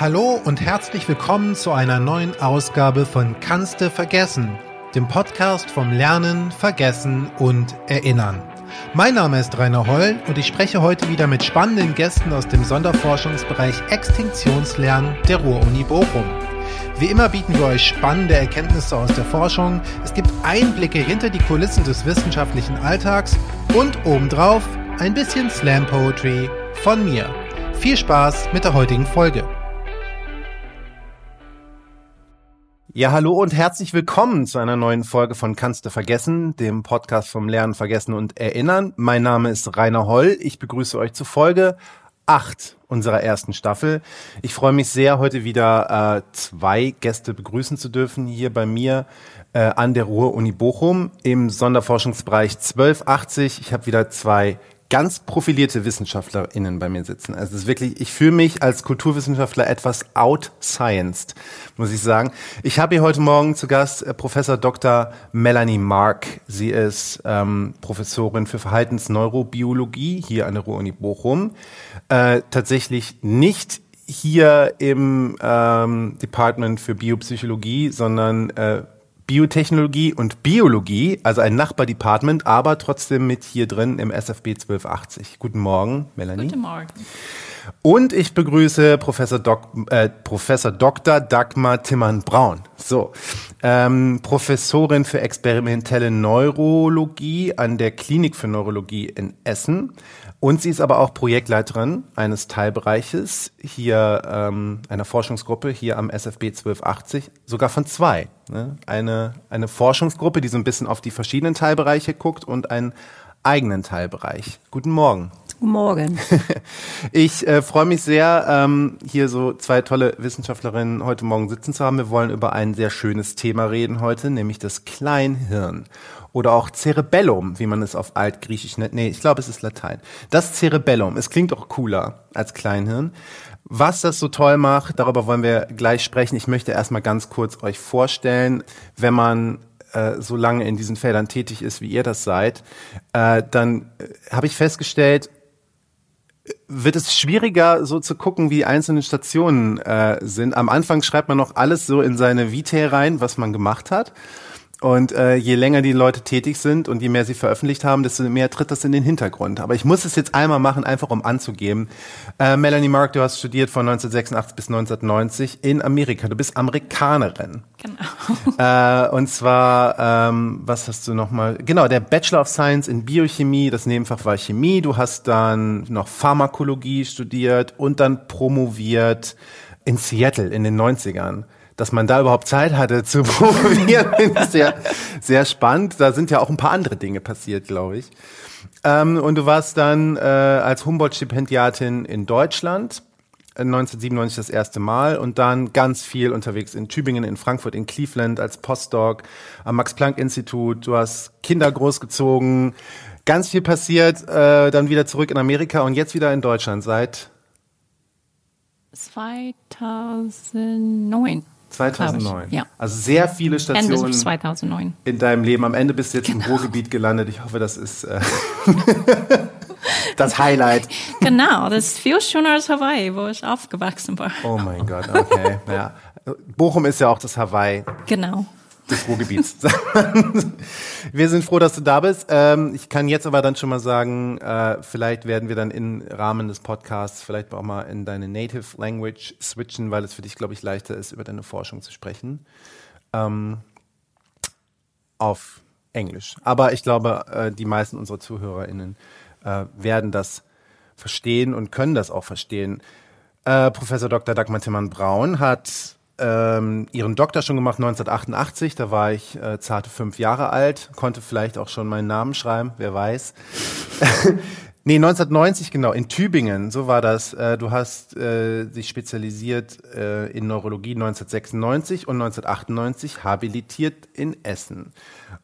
Hallo und herzlich willkommen zu einer neuen Ausgabe von Kannste vergessen, dem Podcast vom Lernen, Vergessen und Erinnern. Mein Name ist Rainer Holl und ich spreche heute wieder mit spannenden Gästen aus dem Sonderforschungsbereich Extinktionslernen der Ruhr-Uni Bochum. Wie immer bieten wir euch spannende Erkenntnisse aus der Forschung, es gibt Einblicke hinter die Kulissen des wissenschaftlichen Alltags und obendrauf ein bisschen Slam Poetry von mir. Viel Spaß mit der heutigen Folge. Ja, hallo und herzlich willkommen zu einer neuen Folge von Kannst du vergessen, dem Podcast vom Lernen, Vergessen und Erinnern. Mein Name ist Rainer Holl. Ich begrüße euch zu Folge 8 unserer ersten Staffel. Ich freue mich sehr, heute wieder äh, zwei Gäste begrüßen zu dürfen hier bei mir äh, an der Ruhr-Uni Bochum im Sonderforschungsbereich 1280. Ich habe wieder zwei ganz profilierte WissenschaftlerInnen bei mir sitzen. Also es ist wirklich, ich fühle mich als Kulturwissenschaftler etwas outscienced, muss ich sagen. Ich habe hier heute Morgen zu Gast äh, Professor Dr. Melanie Mark. Sie ist ähm, Professorin für Verhaltensneurobiologie hier an der Ruhr-Uni Bochum. Äh, tatsächlich nicht hier im ähm, Department für Biopsychologie, sondern äh, Biotechnologie und Biologie, also ein Nachbardepartment, aber trotzdem mit hier drin im SFB 1280. Guten Morgen, Melanie. Guten Morgen. Und ich begrüße Professor, Dok äh, Professor Dr. Dagmar Timmern-Braun. So, ähm, Professorin für experimentelle Neurologie an der Klinik für Neurologie in Essen. Und sie ist aber auch Projektleiterin eines Teilbereiches hier, ähm, einer Forschungsgruppe hier am SFB 1280, sogar von zwei. Ne? Eine, eine Forschungsgruppe, die so ein bisschen auf die verschiedenen Teilbereiche guckt und einen eigenen Teilbereich. Guten Morgen. Guten Morgen. ich äh, freue mich sehr, ähm, hier so zwei tolle Wissenschaftlerinnen heute Morgen sitzen zu haben. Wir wollen über ein sehr schönes Thema reden heute, nämlich das Kleinhirn oder auch Cerebellum, wie man es auf Altgriechisch nennt. Nee, ich glaube, es ist Latein. Das Cerebellum, es klingt auch cooler als Kleinhirn. Was das so toll macht, darüber wollen wir gleich sprechen. Ich möchte erstmal ganz kurz euch vorstellen, wenn man äh, so lange in diesen Feldern tätig ist, wie ihr das seid, äh, dann äh, habe ich festgestellt, wird es schwieriger, so zu gucken, wie einzelne Stationen äh, sind. Am Anfang schreibt man noch alles so in seine Vitae rein, was man gemacht hat. Und äh, je länger die Leute tätig sind und je mehr sie veröffentlicht haben, desto mehr tritt das in den Hintergrund. Aber ich muss es jetzt einmal machen, einfach um anzugeben. Äh, Melanie Mark, du hast studiert von 1986 bis 1990 in Amerika. Du bist Amerikanerin. Genau. Äh, und zwar, ähm, was hast du nochmal? Genau, der Bachelor of Science in Biochemie, das Nebenfach war Chemie. Du hast dann noch Pharmakologie studiert und dann promoviert in Seattle in den 90ern dass man da überhaupt Zeit hatte zu finde ich sehr, sehr spannend. Da sind ja auch ein paar andere Dinge passiert, glaube ich. Ähm, und du warst dann äh, als Humboldt-Stipendiatin in Deutschland. 1997 äh, das erste Mal und dann ganz viel unterwegs in Tübingen, in Frankfurt, in Cleveland als Postdoc am Max-Planck-Institut. Du hast Kinder großgezogen, ganz viel passiert, äh, dann wieder zurück in Amerika und jetzt wieder in Deutschland seit 2009. 2009. Ja. Also sehr viele Stationen Ende 2009. in deinem Leben. Am Ende bist du jetzt genau. im Ruhrgebiet gelandet. Ich hoffe, das ist äh, das Highlight. Genau, das ist viel schöner als Hawaii, wo ich aufgewachsen war. Oh mein Gott, okay. Ja. Bochum ist ja auch das Hawaii. Genau des Ruhrgebiets. wir sind froh, dass du da bist. Ähm, ich kann jetzt aber dann schon mal sagen, äh, vielleicht werden wir dann im Rahmen des Podcasts vielleicht auch mal in deine Native Language switchen, weil es für dich, glaube ich, leichter ist, über deine Forschung zu sprechen. Ähm, auf Englisch. Aber ich glaube, äh, die meisten unserer ZuhörerInnen äh, werden das verstehen und können das auch verstehen. Äh, Professor Dr. Dagmar Timmern-Braun hat ähm, ihren Doktor schon gemacht 1988, da war ich äh, zarte fünf Jahre alt, konnte vielleicht auch schon meinen Namen schreiben, wer weiß. nee, 1990 genau, in Tübingen, so war das. Äh, du hast äh, dich spezialisiert äh, in Neurologie 1996 und 1998 habilitiert in Essen.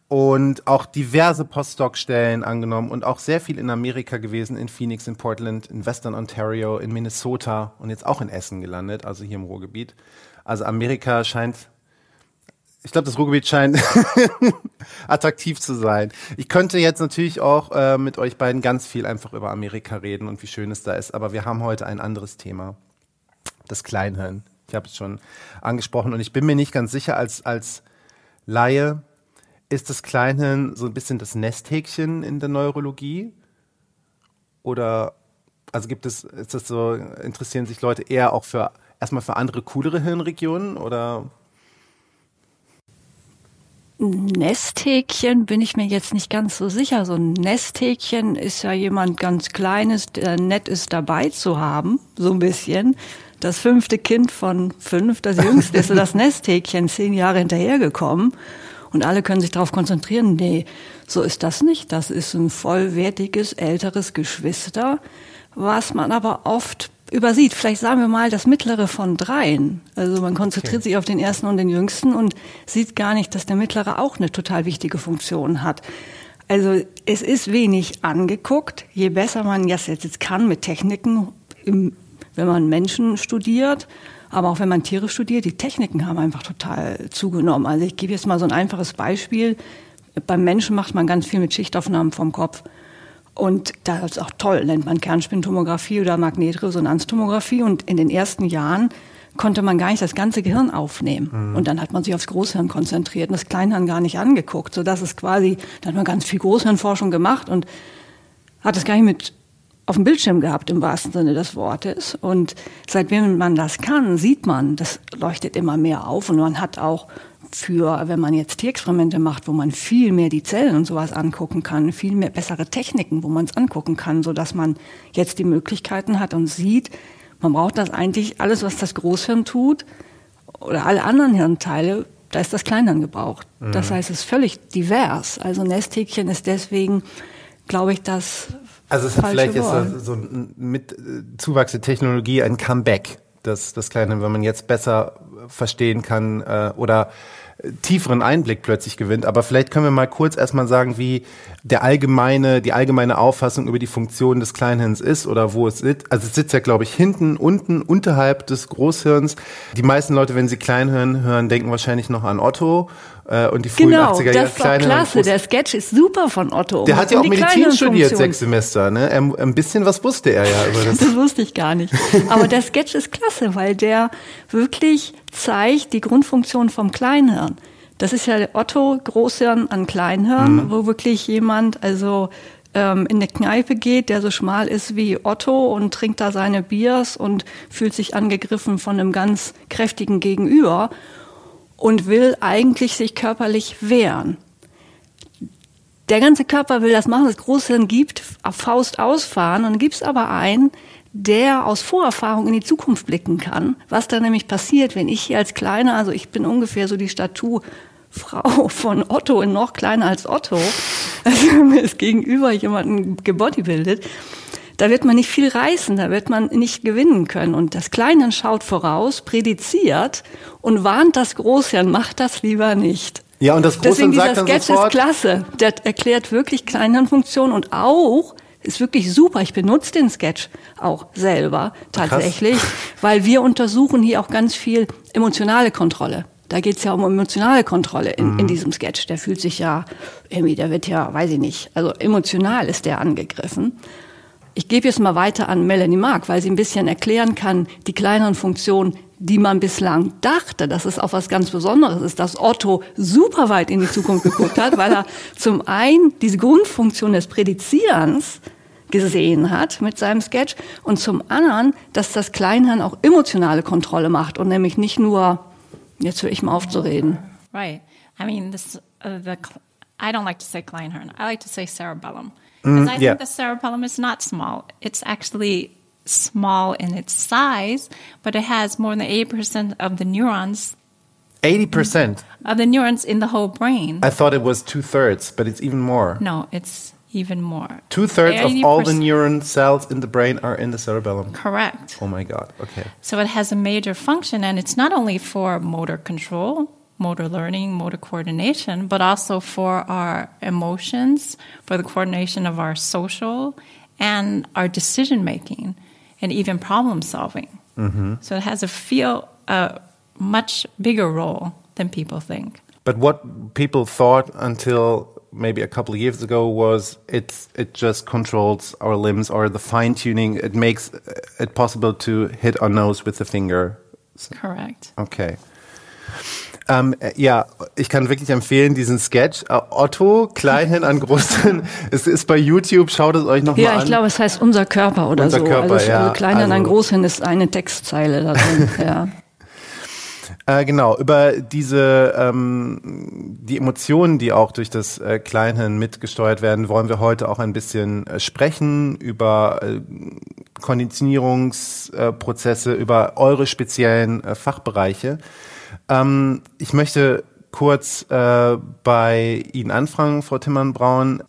Und auch diverse Postdoc-Stellen angenommen und auch sehr viel in Amerika gewesen, in Phoenix, in Portland, in Western Ontario, in Minnesota und jetzt auch in Essen gelandet, also hier im Ruhrgebiet. Also Amerika scheint, ich glaube, das Ruhrgebiet scheint attraktiv zu sein. Ich könnte jetzt natürlich auch äh, mit euch beiden ganz viel einfach über Amerika reden und wie schön es da ist, aber wir haben heute ein anderes Thema. das Kleinhirn. Ich habe es schon angesprochen und ich bin mir nicht ganz sicher als, als Laie, ist das Kleinhirn so ein bisschen das Nesthäkchen in der Neurologie? Oder also gibt es, ist das so, interessieren sich Leute eher auch für erstmal für andere coolere Hirnregionen oder? Nesthäkchen bin ich mir jetzt nicht ganz so sicher. So ein Nesthäkchen ist ja jemand ganz Kleines, der nett ist dabei zu haben, so ein bisschen. Das fünfte Kind von fünf, das jüngste ist so das Nesthäkchen, zehn Jahre hinterhergekommen. Und alle können sich darauf konzentrieren. Nee, so ist das nicht. Das ist ein vollwertiges, älteres Geschwister, was man aber oft übersieht. Vielleicht sagen wir mal das mittlere von dreien. Also man konzentriert okay. sich auf den ersten und den jüngsten und sieht gar nicht, dass der mittlere auch eine total wichtige Funktion hat. Also es ist wenig angeguckt. Je besser man das jetzt kann mit Techniken, im, wenn man Menschen studiert, aber auch wenn man Tiere studiert, die Techniken haben einfach total zugenommen. Also ich gebe jetzt mal so ein einfaches Beispiel. Beim Menschen macht man ganz viel mit Schichtaufnahmen vom Kopf. Und das ist auch toll, nennt man Kernspintomographie oder Magnetresonanztomographie. Und in den ersten Jahren konnte man gar nicht das ganze Gehirn aufnehmen. Mhm. Und dann hat man sich aufs Großhirn konzentriert und das Kleinhirn gar nicht angeguckt. Sodass es quasi, da hat man ganz viel Großhirnforschung gemacht und hat es gar nicht mit auf dem Bildschirm gehabt im wahrsten Sinne des Wortes. Und seitdem man das kann, sieht man, das leuchtet immer mehr auf und man hat auch für, wenn man jetzt Tierexperimente macht, wo man viel mehr die Zellen und sowas angucken kann, viel mehr bessere Techniken, wo man es angucken kann, so dass man jetzt die Möglichkeiten hat und sieht, man braucht das eigentlich alles, was das Großhirn tut oder alle anderen Hirnteile, da ist das Kleinhirn gebraucht. Mhm. Das heißt, es ist völlig divers. Also Nesthäkchen ist deswegen, glaube ich, das also es hat vielleicht jetzt so mit äh, Zuwachs der Technologie ein Comeback, das, das Kleine, wenn man jetzt besser verstehen kann äh, oder tieferen Einblick plötzlich gewinnt. Aber vielleicht können wir mal kurz erstmal sagen, wie der allgemeine, die allgemeine Auffassung über die Funktion des Kleinhirns ist oder wo es sitzt. Also es sitzt ja, glaube ich, hinten, unten, unterhalb des Großhirns. Die meisten Leute, wenn sie Kleinhirn hören, denken wahrscheinlich noch an Otto äh, und die frühen genau, 80er Jahre. Das ist klasse. Der Sketch ist super von Otto. Der hat ja auch Medizin studiert, sechs Semester. Ne? Er, ein bisschen was wusste er ja über das. das wusste ich gar nicht. Aber der Sketch ist klasse, weil der wirklich zeigt die Grundfunktion vom Kleinhirn. Das ist ja Otto Großhirn an Kleinhirn, mhm. wo wirklich jemand also ähm, in eine Kneipe geht, der so schmal ist wie Otto und trinkt da seine Biers und fühlt sich angegriffen von einem ganz kräftigen Gegenüber und will eigentlich sich körperlich wehren. Der ganze Körper will das machen, das Großhirn gibt Faust ausfahren und gibt es aber einen, der aus Vorerfahrung in die Zukunft blicken kann, was da nämlich passiert, wenn ich hier als Kleiner, also ich bin ungefähr so die Statur Frau von Otto und noch kleiner als Otto, also mir ist gegenüber jemanden gebodybuildet, da wird man nicht viel reißen, da wird man nicht gewinnen können. Und das Kleine schaut voraus, prädiziert und warnt das Großhirn, macht das lieber nicht. Ja, und das Großhirn sagt dann Sketch sofort... ist klasse. Der erklärt wirklich Kleinhirnfunktion und auch, ist wirklich super. Ich benutze den Sketch auch selber tatsächlich, Krass. weil wir untersuchen hier auch ganz viel emotionale Kontrolle. Da geht es ja um emotionale Kontrolle in, mhm. in diesem Sketch. Der fühlt sich ja irgendwie, der wird ja, weiß ich nicht, also emotional ist der angegriffen. Ich gebe jetzt mal weiter an Melanie Mark, weil sie ein bisschen erklären kann, die kleineren Funktionen, die man bislang dachte, dass es auch was ganz Besonderes ist, dass Otto super weit in die Zukunft geguckt hat, weil er zum einen diese Grundfunktion des Prädizierens gesehen hat mit seinem Sketch und zum anderen, dass das Kleinhirn auch emotionale Kontrolle macht und nämlich nicht nur Jetzt höre ich mal auf zu reden. Right. I mean, this, uh, the, I don't like to say Kleinhirn. I like to say cerebellum. Because mm, I yeah. think the cerebellum is not small. It's actually small in its size, but it has more than 80% of the neurons. 80%? Of the neurons in the whole brain. I thought it was two thirds, but it's even more. No, it's even more. Two thirds of all the neuron cells in the brain are in the cerebellum. Correct. Oh my God. Okay. So it has a major function, and it's not only for motor control, motor learning, motor coordination, but also for our emotions, for the coordination of our social and our decision making, and even problem solving. Mm-hmm. So it has a feel a much bigger role than people think. But what people thought until maybe a couple of years ago was it's it just controls our limbs or the fine tuning. It makes it possible to hit our nose with the finger. Correct. Okay. Ähm, äh, ja, ich kann wirklich empfehlen, diesen Sketch. Äh, Otto, Kleinhin an Großhin. es ist bei YouTube, schaut es euch nochmal Ja, an. ich glaube, es heißt unser Körper oder Unser so. Körper, also, ja. also Kleinhin an Also- Großhin ist eine Textzeile da drin. ja. Äh, genau, über diese ähm, die Emotionen, die auch durch das äh, Kleinhirn mitgesteuert werden, wollen wir heute auch ein bisschen äh, sprechen über äh, Konditionierungsprozesse, über eure speziellen äh, Fachbereiche. Ähm, ich möchte kurz äh, bei Ihnen anfangen, Frau Timmern-Braun.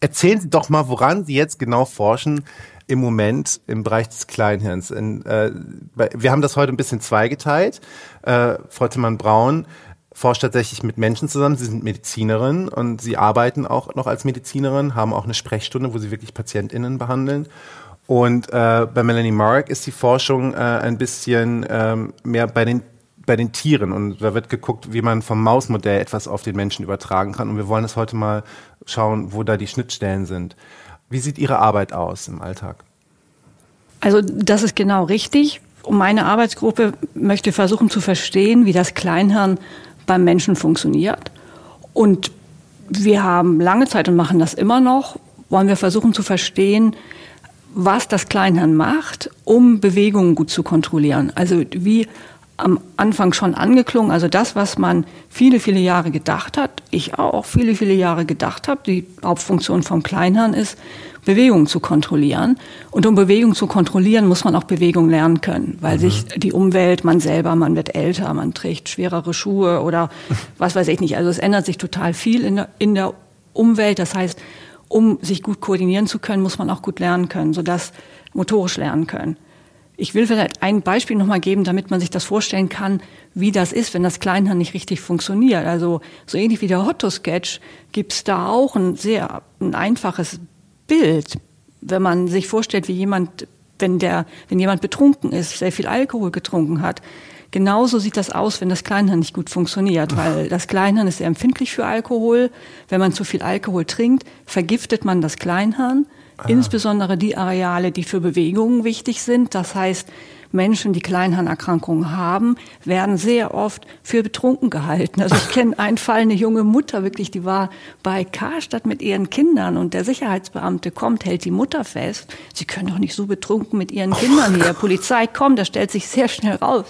Erzählen Sie doch mal, woran Sie jetzt genau forschen im Moment im Bereich des Kleinhirns. In, äh, wir haben das heute ein bisschen zweigeteilt. Äh, Frau Timmern-Braun forscht tatsächlich mit Menschen zusammen. Sie sind Medizinerin und Sie arbeiten auch noch als Medizinerin, haben auch eine Sprechstunde, wo Sie wirklich PatientInnen behandeln. Und äh, bei Melanie Mark ist die Forschung äh, ein bisschen ähm, mehr bei den bei den Tieren und da wird geguckt, wie man vom Mausmodell etwas auf den Menschen übertragen kann. Und wir wollen es heute mal schauen, wo da die Schnittstellen sind. Wie sieht Ihre Arbeit aus im Alltag? Also das ist genau richtig. Und meine Arbeitsgruppe möchte versuchen zu verstehen, wie das Kleinhirn beim Menschen funktioniert. Und wir haben lange Zeit und machen das immer noch, wollen wir versuchen zu verstehen, was das Kleinhirn macht, um Bewegungen gut zu kontrollieren. Also wie am Anfang schon angeklungen, also das, was man viele, viele Jahre gedacht hat, ich auch viele, viele Jahre gedacht habe, die Hauptfunktion vom Kleinhirn ist, Bewegung zu kontrollieren. Und um Bewegung zu kontrollieren, muss man auch Bewegung lernen können, weil sich die Umwelt, man selber, man wird älter, man trägt schwerere Schuhe oder was weiß ich nicht. Also es ändert sich total viel in der, in der Umwelt. Das heißt, um sich gut koordinieren zu können, muss man auch gut lernen können, sodass motorisch lernen können. Ich will vielleicht ein Beispiel nochmal geben, damit man sich das vorstellen kann, wie das ist, wenn das Kleinhirn nicht richtig funktioniert. Also so ähnlich wie der Hotto-Sketch gibt's da auch ein sehr ein einfaches Bild, wenn man sich vorstellt, wie jemand, wenn der, wenn jemand betrunken ist, sehr viel Alkohol getrunken hat. Genauso sieht das aus, wenn das Kleinhirn nicht gut funktioniert, weil das Kleinhirn ist sehr empfindlich für Alkohol. Wenn man zu viel Alkohol trinkt, vergiftet man das Kleinhirn, insbesondere die Areale, die für Bewegungen wichtig sind. Das heißt, Menschen, die Kleinhirnerkrankungen haben, werden sehr oft für betrunken gehalten. Also ich kenne einen Fall, eine junge Mutter wirklich, die war bei Karstadt mit ihren Kindern und der Sicherheitsbeamte kommt, hält die Mutter fest. Sie können doch nicht so betrunken mit ihren Kindern hier. Polizei kommt, da stellt sich sehr schnell raus.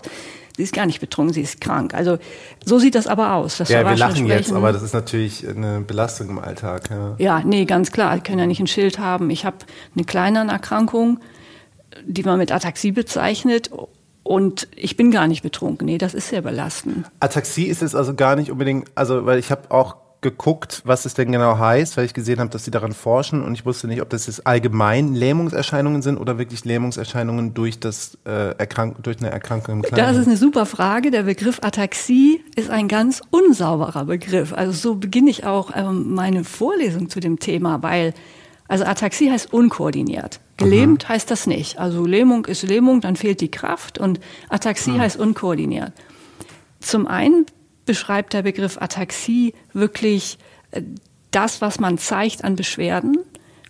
Sie ist gar nicht betrunken, sie ist krank. Also so sieht das aber aus. Das Ja, wir lachen jetzt, aber das ist natürlich eine Belastung im Alltag. Ja. ja, nee, ganz klar. Ich kann ja nicht ein Schild haben. Ich habe eine Kleinernerkrankung, die man mit Ataxie bezeichnet. Und ich bin gar nicht betrunken. Nee, das ist sehr belastend. Ataxie ist es also gar nicht unbedingt, also weil ich habe auch geguckt, was es denn genau heißt, weil ich gesehen habe, dass sie daran forschen und ich wusste nicht, ob das jetzt allgemein Lähmungserscheinungen sind oder wirklich Lähmungserscheinungen durch das äh, Erkrank durch eine Erkrankung im Das Kleinen. ist eine super Frage. Der Begriff Ataxie ist ein ganz unsauberer Begriff. Also so beginne ich auch ähm, meine Vorlesung zu dem Thema, weil also Ataxie heißt unkoordiniert. Gelähmt heißt das nicht. Also Lähmung ist Lähmung, dann fehlt die Kraft und Ataxie heißt unkoordiniert. Zum einen beschreibt der Begriff Ataxie wirklich äh, das, was man zeigt an Beschwerden,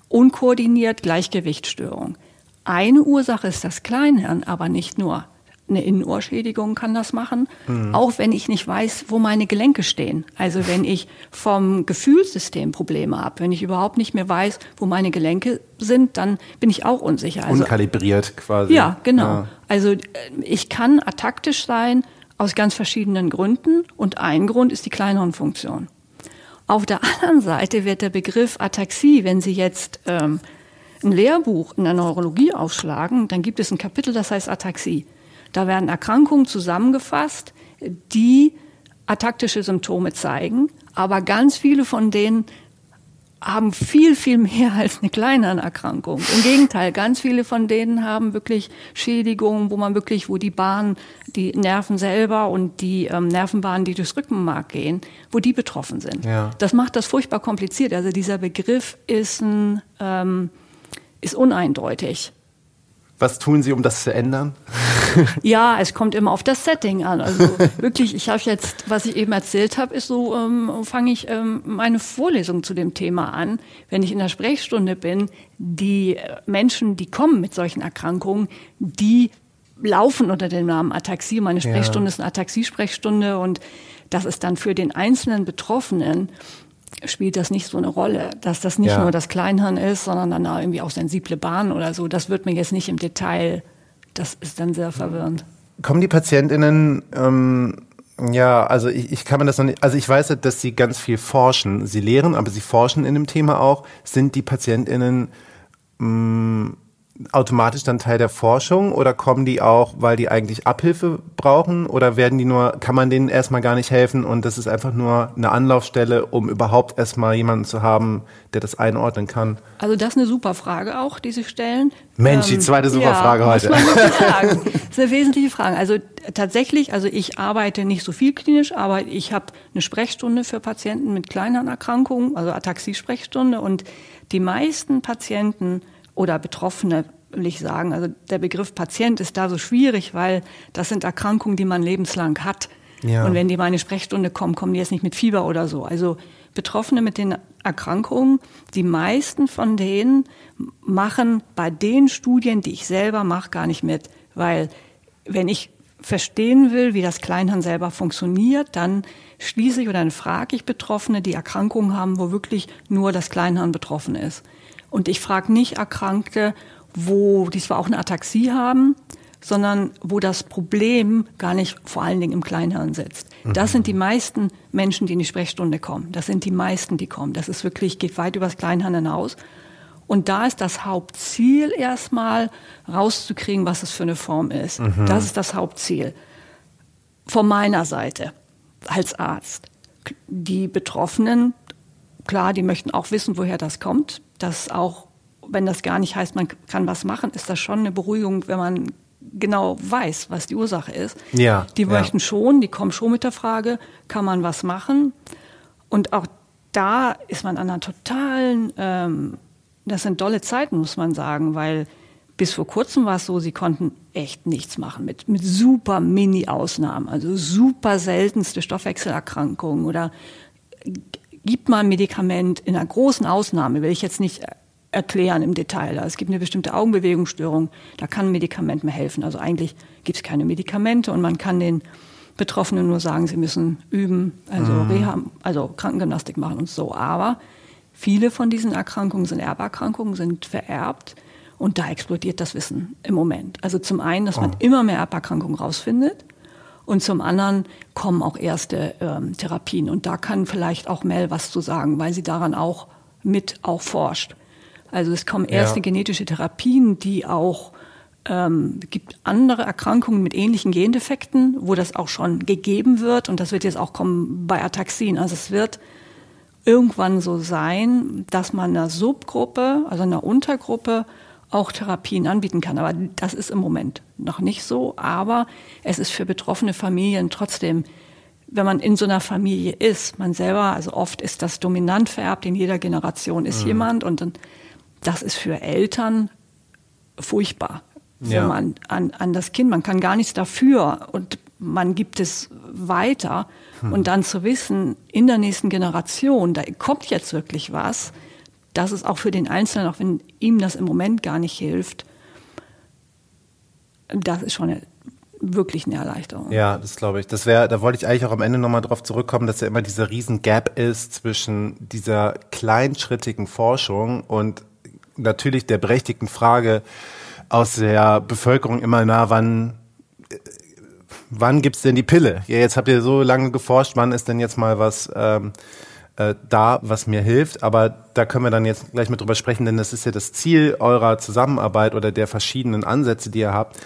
unkoordiniert Gleichgewichtsstörung. Eine Ursache ist das Kleinhirn, aber nicht nur. Eine Innenohrschädigung kann das machen, auch wenn ich nicht weiß, wo meine Gelenke stehen. Also wenn ich vom Gefühlssystem Probleme habe, wenn ich überhaupt nicht mehr weiß, wo meine Gelenke sind, dann bin ich auch unsicher. Also unkalibriert quasi. ja, genau. Ja. Also äh, ich kann ataktisch sein aus ganz verschiedenen Gründen und ein Grund ist die Kleinhirnfunktion. Auf der anderen Seite wird der Begriff Ataxie, wenn Sie jetzt ähm, ein Lehrbuch in der Neurologie aufschlagen, dann gibt es ein Kapitel, das heißt Ataxie. Da werden Erkrankungen zusammengefasst, die ataktische Symptome zeigen, aber ganz viele von denen haben viel, viel mehr als eine Kleinhirnerkrankung. Im Gegenteil, ganz viele von denen haben wirklich Schädigungen, wo man wirklich, wo die Bahn, die Nerven selber und die ähm, Nervenbahnen, die durchs Rückenmark gehen, wo die betroffen sind. Ja. Das macht das furchtbar kompliziert. Also dieser Begriff ist, ein, ähm, ist uneindeutig. Was tun Sie, um das zu ändern? Ja, es kommt immer auf das Setting an. Also wirklich, ich habe jetzt, was ich eben erzählt habe, ist so, ähm, fange ich ähm, meine Vorlesung zu dem Thema an. Wenn ich in der Sprechstunde bin, die Menschen, die kommen mit solchen Erkrankungen, die laufen unter dem Namen Ataxie. Meine Sprechstunde ja. ist eine Ataxie-Sprechstunde und das ist dann für den einzelnen Betroffenen spielt das nicht so eine Rolle, dass das nicht ja. nur das Kleinhirn ist, sondern dann irgendwie auch sensible Bahnen oder so. Das wird mir jetzt nicht im Detail, das ist dann sehr verwirrend. Kommen die PatientInnen, ähm, ja, also ich, ich kann mir das noch nicht, also ich weiß, dass sie ganz viel forschen. Sie lehren, aber sie forschen in dem Thema auch. Sind die PatientInnen mh, mm, automatisch dann Teil der Forschung oder kommen die auch, weil die eigentlich Abhilfe brauchen oder werden die nur, kann man denen erstmal gar nicht helfen und das ist einfach nur eine Anlaufstelle, um überhaupt erstmal jemanden zu haben, der das einordnen kann? Also das ist eine super Frage auch, die Sie stellen. Mensch, die ähm, zweite super ja, Frage heute. Muss man sagen. Das ist eine wesentliche Frage. Also tatsächlich, also ich arbeite nicht so viel klinisch, aber ich habe eine Sprechstunde für Patienten mit kleineren Erkrankungen, also Ataxie-Sprechstunde und die meisten Patienten oder Betroffene, will ich sagen. Also der Begriff Patient ist da so schwierig, weil das sind Erkrankungen, die man lebenslang hat. Ja. Und wenn die mal in eine Sprechstunde kommen, kommen die jetzt nicht mit Fieber oder so. Also Betroffene mit den Erkrankungen, die meisten von denen machen bei den Studien, die ich selber mache, gar nicht mit. Weil wenn ich verstehen will, wie das Kleinhirn selber funktioniert, dann schließe ich oder dann frage ich Betroffene, die Erkrankungen haben, wo wirklich nur das Kleinhirn betroffen ist. Und ich frage nicht Erkrankte, wo die zwar auch eine Ataxie haben, sondern wo das Problem gar nicht vor allen Dingen im Kleinhirn sitzt. Das mhm. sind die meisten Menschen, die in die Sprechstunde kommen. Das sind die meisten, die kommen. Das ist wirklich, geht weit über das Kleinhirn hinaus. Und da ist das Hauptziel erstmal rauszukriegen, was es für eine Form ist. Mhm. Das ist das Hauptziel. Von meiner Seite als Arzt. Die Betroffenen, klar, die möchten auch wissen, woher das kommt dass auch, wenn das gar nicht heißt, man kann was machen, ist das schon eine Beruhigung, wenn man genau weiß, was die Ursache ist. Ja, die möchten ja. schon, die kommen schon mit der Frage, kann man was machen? Und auch da ist man an einer totalen, ähm, das sind dolle Zeiten, muss man sagen, weil bis vor kurzem war es so, sie konnten echt nichts machen mit, mit super Mini-Ausnahmen, also super seltenste Stoffwechselerkrankungen oder gibt mal ein Medikament in einer großen Ausnahme, will ich jetzt nicht erklären im Detail. Es gibt eine bestimmte Augenbewegungsstörung, da kann ein Medikament mehr helfen. Also eigentlich gibt es keine Medikamente und man kann den Betroffenen nur sagen, sie müssen üben, also mhm. Reha, also Krankengymnastik machen und so. Aber viele von diesen Erkrankungen sind Erberkrankungen, sind vererbt und da explodiert das Wissen im Moment. Also zum einen, dass man oh. immer mehr Erberkrankungen rausfindet und zum anderen kommen auch erste ähm, Therapien. Und da kann vielleicht auch Mel was zu sagen, weil sie daran auch mit auch forscht. Also es kommen erste ja. genetische Therapien, die auch ähm, gibt andere Erkrankungen mit ähnlichen Gendefekten, wo das auch schon gegeben wird. Und das wird jetzt auch kommen bei Ataxien. Also es wird irgendwann so sein, dass man einer Subgruppe, also einer Untergruppe, auch Therapien anbieten kann. Aber das ist im Moment noch nicht so. Aber es ist für betroffene Familien trotzdem, wenn man in so einer Familie ist, man selber, also oft ist das dominant vererbt, in jeder Generation ist mhm. jemand und dann, das ist für Eltern furchtbar. Ja. man an, an das Kind, man kann gar nichts dafür und man gibt es weiter hm. und dann zu wissen, in der nächsten Generation, da kommt jetzt wirklich was, das ist auch für den Einzelnen, auch wenn ihm das im Moment gar nicht hilft, das ist schon eine, wirklich eine Erleichterung. Ja, das glaube ich. Das wäre, da wollte ich eigentlich auch am Ende nochmal drauf zurückkommen, dass ja immer dieser riesen Gap ist zwischen dieser kleinschrittigen Forschung und natürlich der berechtigten Frage aus der Bevölkerung immer, na, wann, wann gibt's denn die Pille? Ja, jetzt habt ihr so lange geforscht, wann ist denn jetzt mal was, ähm, äh, da, was mir hilft. Aber da können wir dann jetzt gleich mal drüber sprechen, denn das ist ja das Ziel eurer Zusammenarbeit oder der verschiedenen Ansätze, die ihr habt.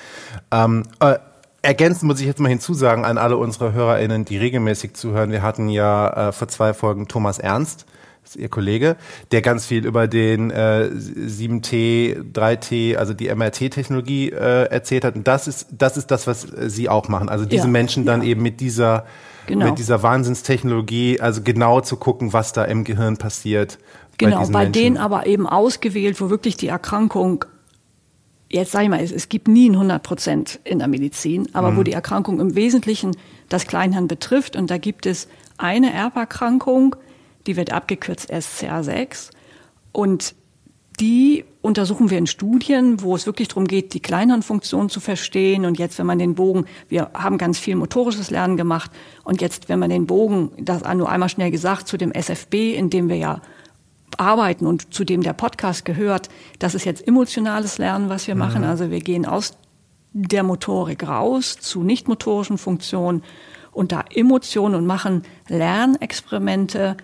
Ähm, äh, Ergänzend muss ich jetzt mal hinzusagen an alle unsere HörerInnen, die regelmäßig zuhören. Wir hatten ja äh, vor zwei Folgen Thomas Ernst, das ist Ihr Kollege, der ganz viel über den äh, 7T, 3T, also die MRT-Technologie äh, erzählt hat. Und das ist, das ist das, was Sie auch machen. Also diese ja, Menschen dann ja. eben mit dieser genau. mit dieser Wahnsinnstechnologie, also genau zu gucken, was da im Gehirn passiert. Genau, bei, bei denen aber eben ausgewählt, wo wirklich die Erkrankung jetzt sage ich mal, es, es gibt nie ein 100 Prozent in der Medizin, aber Mhm. wo die Erkrankung im Wesentlichen das Kleinhirn betrifft und da gibt es eine Erberkrankung, die wird abgekürzt SCA6 und die untersuchen wir in Studien, wo es wirklich darum geht, die Kleinhirnfunktion zu verstehen. Und jetzt, wenn man den Bogen, wir haben ganz viel motorisches Lernen gemacht. Und jetzt, wenn man den Bogen, das nur einmal schnell gesagt, zu dem SFB, in dem wir ja arbeiten und zu dem der Podcast gehört, das ist jetzt emotionales Lernen, was wir machen. Also wir gehen aus der Motorik raus zu nicht motorischen Funktionen und da Emotionen und machen Lernexperimente,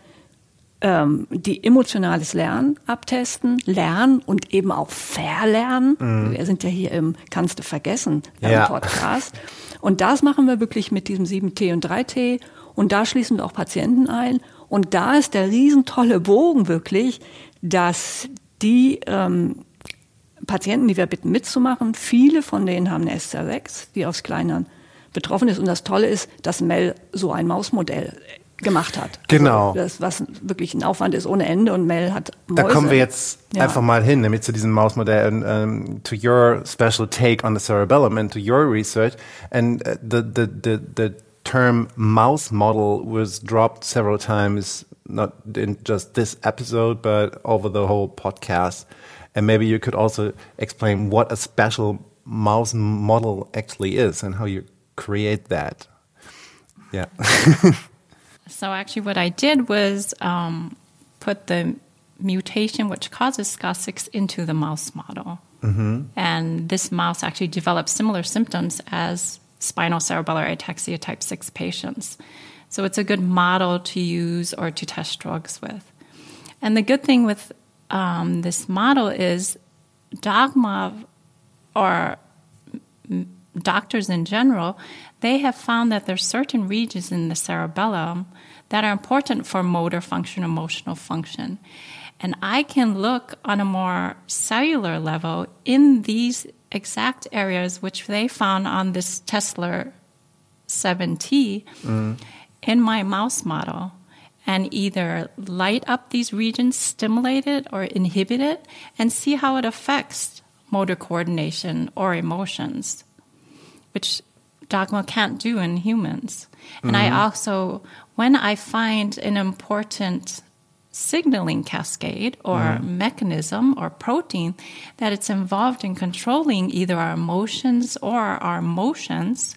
ähm, die emotionales Lernen abtesten, lernen und eben auch verlernen. Wir sind ja hier im Kannst du vergessen Ja. Podcast. Und das machen wir wirklich mit diesem 7T und 3T. Und da schließen wir auch Patienten ein. Und da ist der riesentolle Bogen wirklich, dass die ähm, Patienten, die wir bitten mitzumachen, viele von denen haben eine SCR6, die aufs Kleinhirn betroffen ist. Und das Tolle ist, dass Mel so ein Mausmodell gemacht hat. Genau. Also das, was wirklich ein Aufwand ist ohne Ende. Und Mel hat Mäuse. Da kommen wir jetzt Ja. einfach mal hin, nämlich zu diesem Mausmodell and um, to your special take on the cerebellum and to your research. And uh, the, the, the, the term mouse model was dropped several times, not in just this episode, but over the whole podcast. And maybe you could also explain what a special mouse model actually is and how you create that. Yeah. So actually, what I did was um, put the mutation which causes SCA6 into the mouse model, and this mouse actually developed similar symptoms as spinal cerebellar ataxia type 6 patients. So it's a good model to use or to test drugs with. And the good thing with um, this model is dogma or doctors in general, they have found that there's certain regions in the cerebellum that are important for motor function, emotional function. And I can look on a more cellular level in these exact areas which they found on this Tesla 7T mm-hmm. in my mouse model and either light up these regions, stimulate it or inhibit it, and see how it affects motor coordination or emotions, which dogma can't do in humans. And I mm-hmm. also, when I find an important signaling cascade or mm-hmm. mechanism or protein that it's involved in controlling either our emotions or our motions,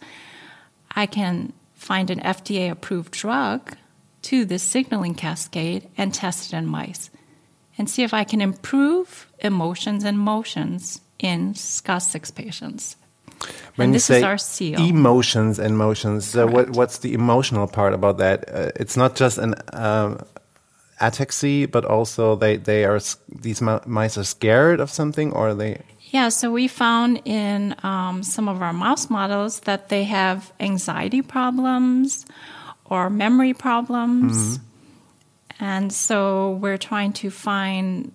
I can find an FDA approved drug to this signaling cascade and test it in mice and see if I can improve emotions and motions in SCA6 patients. When and you say is our seal. emotions and motions, so what, what's the emotional part about that? Uh, it's not just an um, ataxy, but also they, they are these mice are scared of something, or they Yeah, so we found in um, some of our mouse models that they have anxiety problems or memory problems. And so we're trying to find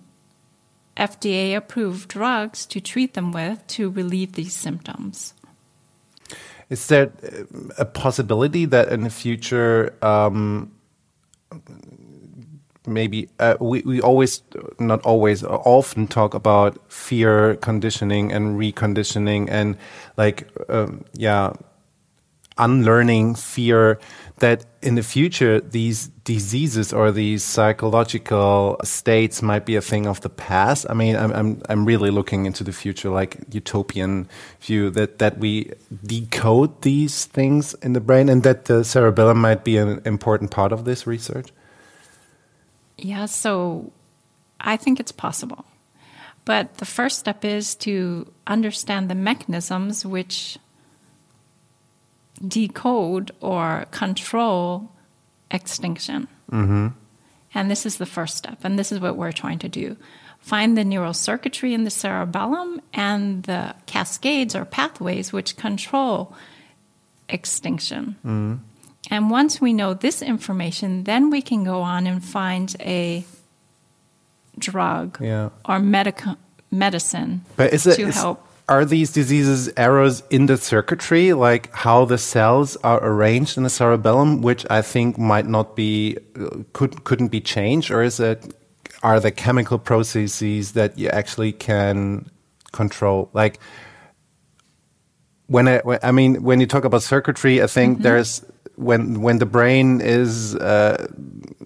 FDA approved drugs to treat them with to relieve these symptoms. is there uh, a possibility that in the future? Um, maybe uh, we, we always not always often talk about fear conditioning and reconditioning and like um, yeah unlearning fear that in the future these diseases or these psychological states might be a thing of the past i mean i'm i'm, I'm really looking into the future like utopian view that that we decode these things in the brain and that the cerebellum might be an important part of this research Yeah, so I think it's possible. But the first step is to understand the mechanisms which decode or control extinction. Mm-hmm. And this is the first step. And this is what we're trying to do find the neural circuitry in the cerebellum and the cascades or pathways which control extinction. Mm-hmm. And once we know this information, then we can go on and find a drug Yeah. or medica- medicine But is it to is- help. Are these diseases errors in the circuitry, like how the cells are arranged in the cerebellum, which I think might not be uh, could couldn't be changed, or is it are the chemical processes that you actually can control. Like when I, I mean, when you talk about circuitry, I think mm -hmm. there's when when the brain is uh,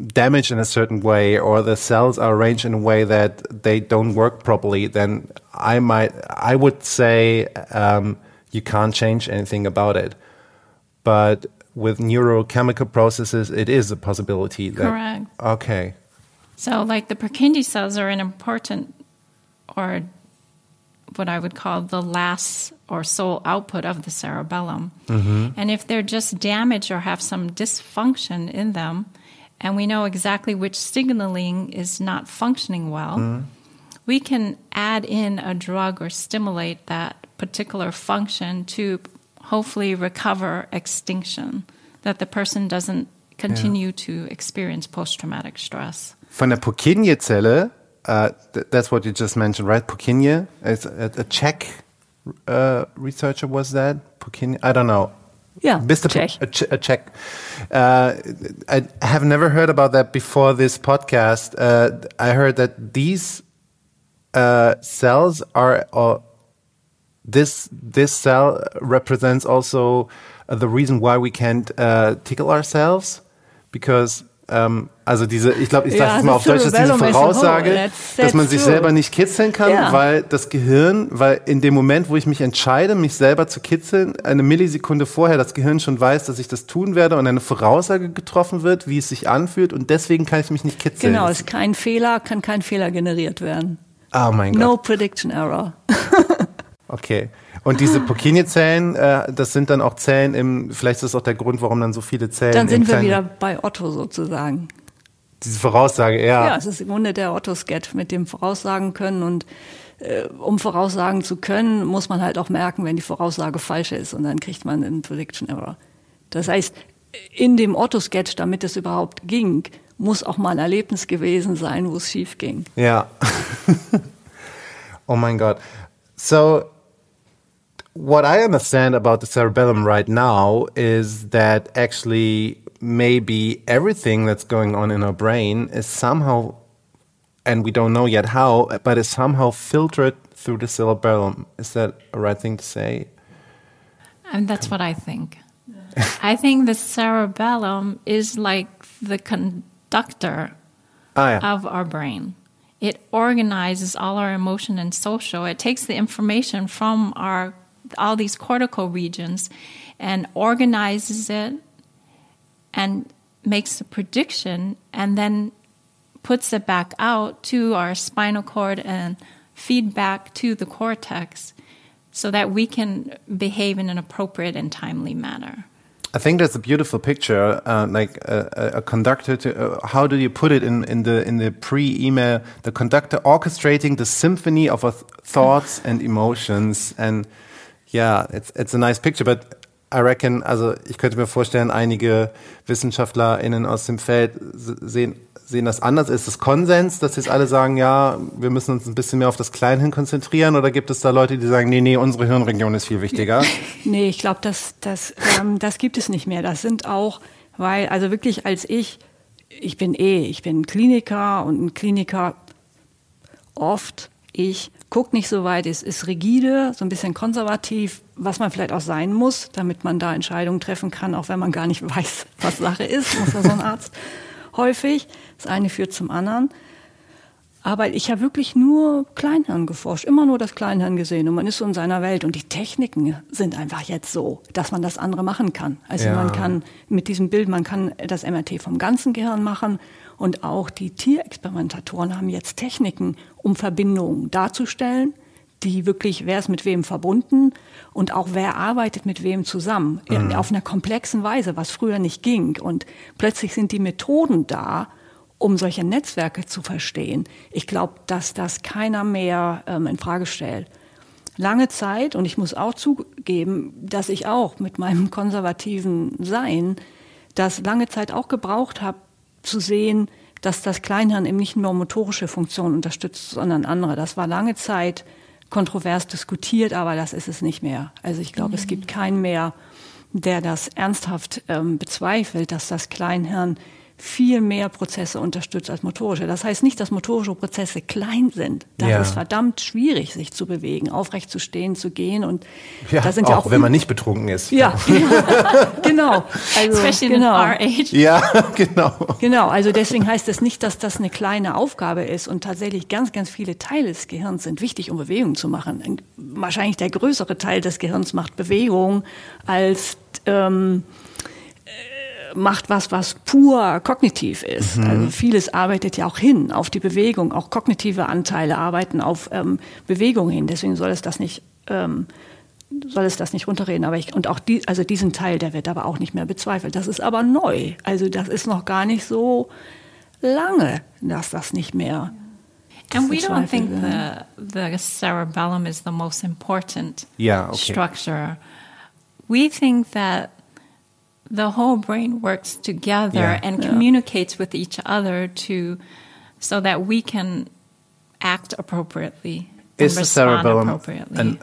damaged in a certain way or the cells are arranged in a way that they don't work properly, then I might I would say um, you can't change anything about it. But with neurochemical processes, it is a possibility. That, Correct. Okay. So, like the Purkinje cells are an important, or what I would call the last or sole output of the cerebellum. Mm-hmm. And if they're just damaged or have some dysfunction in them, and we know exactly which signaling is not functioning well, mm-hmm. we can add in a drug or stimulate that particular function to hopefully recover extinction, that the person doesn't continue yeah. to experience post traumatic stress. Von der Purkinje-Zelle, uh, th that's what you just mentioned, right? Purkinje, is a, a Czech uh, researcher was that? Purkinje? I don't know. Yeah, Mr. Czech. A, ch a Czech. Uh, I have never heard about that before this podcast. Uh, I heard that these uh, cells are this this cell represents also uh, the reason why we can't uh, tickle ourselves because ähm, also diese, ich glaube, ich sage ja, es mal auf Deutsch, dass diese Voraussage, dass man sich selber nicht kitzeln kann, ja. weil das Gehirn, weil in dem Moment, wo ich mich entscheide, mich selber zu kitzeln, eine Millisekunde vorher das Gehirn schon weiß, dass ich das tun werde und eine Voraussage getroffen wird, wie es sich anfühlt und deswegen kann ich mich nicht kitzeln. Genau, es ist kein Fehler, kann kein Fehler generiert werden. Oh mein Gott. No prediction error. Okay. Und diese Purkinje-Zellen, äh, das sind dann auch Zellen im, vielleicht ist das auch der Grund, warum dann so viele Zellen. Dann sind wir wieder bei Otto sozusagen. Diese Voraussage, ja. Ja, es ist im Grunde der Otto-Sketch, mit dem voraussagen können und äh, um voraussagen zu können, muss man halt auch merken, wenn die Voraussage falsch ist und dann kriegt man einen Prediction Error. Das heißt, in dem Otto-Sketch, damit es überhaupt ging, muss auch mal ein Erlebnis gewesen sein, wo es schief ging. Ja. oh mein Gott. So, what I understand about the cerebellum right now is that actually maybe everything that's going on in our brain is somehow, and we don't know yet how, but is somehow filtered through the cerebellum. Is that a right thing to say? And that's what I think. I think the cerebellum is like the conductor ah, yeah. of our brain. It organizes all our emotion and social. It takes the information from our all these cortical regions and organizes it and makes a prediction and then puts it back out to our spinal cord and feedback to the cortex so that we can behave in an appropriate and timely manner. I think that's a beautiful picture, uh, like a, a conductor. To, uh, how do you put it in, in the in the pre-email? The conductor orchestrating the symphony of thoughts and emotions, and yeah, it's it's a nice picture, but I reckon, also ich könnte mir vorstellen, einige WissenschaftlerInnen aus dem Feld sehen, sehen das anders. Ist es Konsens, dass jetzt alle sagen, ja, wir müssen uns ein bisschen mehr auf das Kleinhirn konzentrieren? Oder gibt es da Leute, die sagen, nee, nee, unsere Hirnregion ist viel wichtiger? nee, ich glaube, das, das, ähm, das gibt es nicht mehr. Das sind auch, weil, also wirklich als ich, ich bin eh, ich bin Kliniker und ein Kliniker oft, ich guckt nicht so weit, ist, ist rigide, so ein bisschen konservativ, was man vielleicht auch sein muss, damit man da Entscheidungen treffen kann, auch wenn man gar nicht weiß, was Sache ist, muss ja so ein Arzt häufig. Das eine führt zum anderen. Aber ich habe wirklich nur Kleinhirn geforscht, immer nur das Kleinhirn gesehen und man ist so in seiner Welt und die Techniken sind einfach jetzt so, dass man das andere machen kann. Also ja. man kann mit diesem Bild, man kann das MRT vom ganzen Gehirn machen und auch die Tierexperimentatoren haben jetzt Techniken, um Verbindungen darzustellen, die wirklich, wer ist mit wem verbunden und auch wer arbeitet mit wem zusammen, mhm. auf einer komplexen Weise, was früher nicht ging. Und plötzlich sind die Methoden da, um solche Netzwerke zu verstehen. Ich glaube, dass das keiner mehr ähm, in Frage stellt. Lange Zeit, und ich muss auch zugeben, dass ich auch mit meinem konservativen Sein das lange Zeit auch gebraucht habe, zu sehen, dass das Kleinhirn eben nicht nur motorische Funktionen unterstützt, sondern andere. Das war lange Zeit kontrovers diskutiert, aber das ist es nicht mehr. Also ich glaube, mhm. es gibt keinen mehr, der das ernsthaft ähm, bezweifelt, dass das Kleinhirn viel mehr Prozesse unterstützt als motorische. Das heißt nicht, dass motorische Prozesse klein sind. Da Ja. ist verdammt schwierig, sich zu bewegen, aufrecht zu stehen, zu gehen und Ja, da sind auch, ja auch wenn man nicht betrunken ist. ja, ja genau. Also, Especially genau. in our age. Ja, genau. Genau, also deswegen heißt es nicht, dass das eine kleine Aufgabe ist und tatsächlich ganz, ganz viele Teile des Gehirns sind wichtig, um Bewegung zu machen. Ein- Wahrscheinlich der größere Teil des Gehirns macht Bewegung als ähm, äh, macht was, was pur kognitiv ist. Also vieles arbeitet ja auch hin auf die Bewegung, auch kognitive Anteile arbeiten auf ähm, Bewegung hin. Deswegen soll es das nicht ähm, soll es das nicht runterreden. Aber ich, und auch die, also diesen Teil, der wird aber auch nicht mehr bezweifelt. Das ist aber neu. Also das ist noch gar nicht so lange, dass das nicht mehr. And we don't think the the cerebellum is the most important Yeah, okay. structure. We think that the whole brain works together Yeah. and communicates with each other to so that we can act appropriately Is the cerebellum an,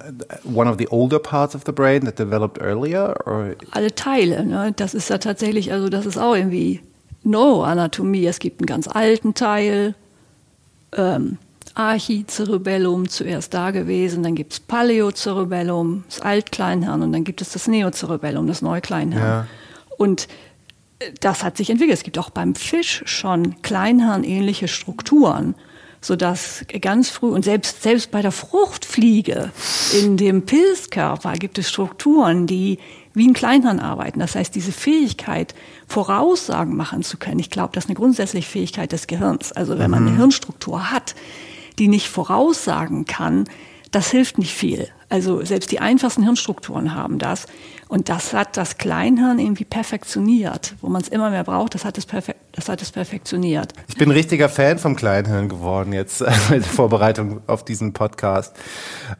one of the older parts of the brain that developed earlier, or Alle Teile, ne? das ist ja tatsächlich, also das ist auch irgendwie Neuroanatomie. Es gibt einen ganz alten Teil, ähm, Archicerebellum zuerst da gewesen, dann gibt's Paläocerebellum, das Altkleinhirn und dann gibt es das Neocerebellum, das Neukleinhirn. Ja. Und äh, das hat sich entwickelt. Es gibt auch beim Fisch schon kleinhirnähnliche Strukturen, sodass ganz früh und selbst, selbst bei der Fruchtfliege in dem Pilzkörper gibt es Strukturen, die wie ein Kleinhirn arbeiten. Das heißt, diese Fähigkeit, Voraussagen machen zu können, ich glaube, das ist eine grundsätzliche Fähigkeit des Gehirns. Also wenn man eine Hirnstruktur hat, die nicht voraussagen kann, das hilft nicht viel. Also selbst die einfachsten Hirnstrukturen haben das. Und das hat das Kleinhirn irgendwie perfektioniert. Wo man es immer mehr braucht, das hat es, das hat es perfektioniert. Ich bin ein richtiger Fan vom Kleinhirn geworden jetzt in der Vorbereitung auf diesen Podcast.